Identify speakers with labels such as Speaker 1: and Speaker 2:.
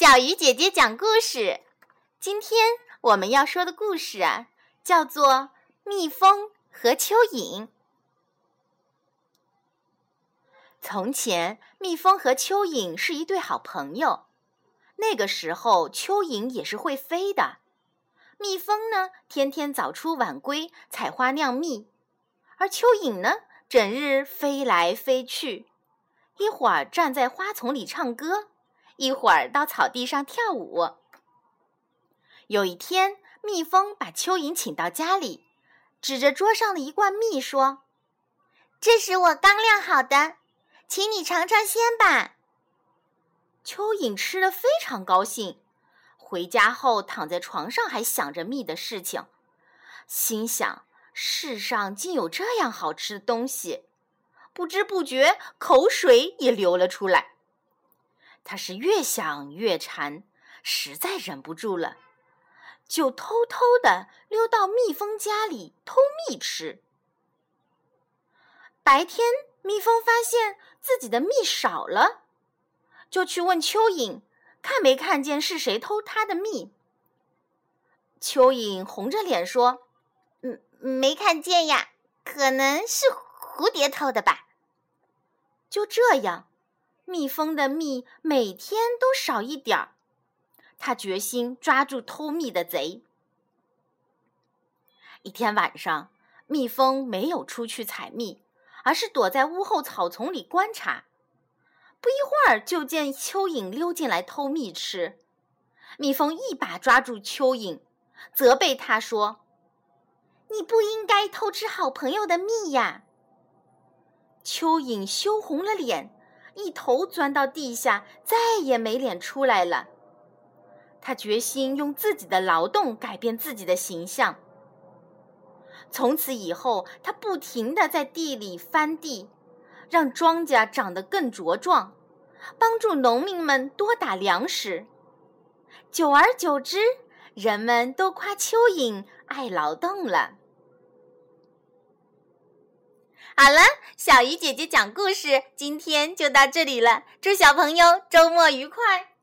Speaker 1: 小鱼姐姐讲故事。今天我们要说的故事啊，叫做《蜜蜂和蚯蚓》。从前，蜜蜂和蚯蚓是一对好朋友。那个时候，蚯蚓也是会飞的。蜜蜂呢，天天早出晚归，采花酿蜜；而蚯蚓呢，整日飞来飞去，一会儿站在花丛里唱歌。一会儿到草地上跳舞。有一天，蜜蜂把蚯蚓请到家里，指着桌上的一罐蜜说：“
Speaker 2: 这是我刚晾好的，请你尝尝鲜吧。”
Speaker 1: 蚯蚓吃了非常高兴，回家后躺在床上还想着蜜的事情，心想：世上竟有这样好吃的东西，不知不觉口水也流了出来。他是越想越馋，实在忍不住了，就偷偷的溜到蜜蜂家里偷蜜吃。白天，蜜蜂发现自己的蜜少了，就去问蚯蚓，看没看见是谁偷它的蜜。蚯蚓红着脸说：“
Speaker 2: 嗯，没看见呀，可能是蝴蝶偷的吧。”
Speaker 1: 就这样。蜜蜂的蜜每天都少一点儿，他决心抓住偷蜜的贼。一天晚上，蜜蜂没有出去采蜜，而是躲在屋后草丛里观察。不一会儿，就见蚯蚓溜进来偷蜜吃。蜜蜂一把抓住蚯蚓，责备他说：“
Speaker 2: 你不应该偷吃好朋友的蜜呀！”
Speaker 1: 蚯蚓羞红了脸。一头钻到地下，再也没脸出来了。他决心用自己的劳动改变自己的形象。从此以后，他不停地在地里翻地，让庄稼长得更茁壮，帮助农民们多打粮食。久而久之，人们都夸蚯蚓爱劳动了。好了，小鱼姐姐讲故事，今天就到这里了。祝小朋友周末愉快！